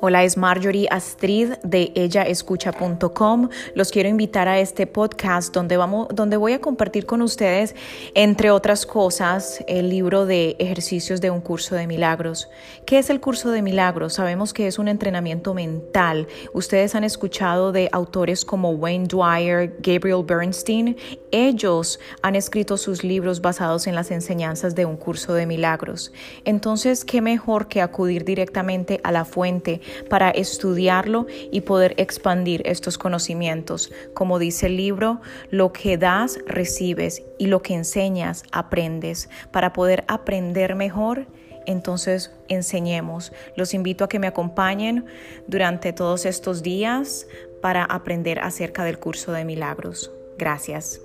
Hola, es Marjorie Astrid de ellaescucha.com. Los quiero invitar a este podcast donde, vamos, donde voy a compartir con ustedes, entre otras cosas, el libro de ejercicios de un curso de milagros. ¿Qué es el curso de milagros? Sabemos que es un entrenamiento mental. Ustedes han escuchado de autores como Wayne Dwyer, Gabriel Bernstein. Ellos han escrito sus libros basados en las enseñanzas de un curso de milagros. Entonces, ¿qué mejor que acudir directamente a la fuente para estudiarlo y poder expandir estos conocimientos. Como dice el libro, lo que das, recibes y lo que enseñas, aprendes. Para poder aprender mejor, entonces enseñemos. Los invito a que me acompañen durante todos estos días para aprender acerca del curso de milagros. Gracias.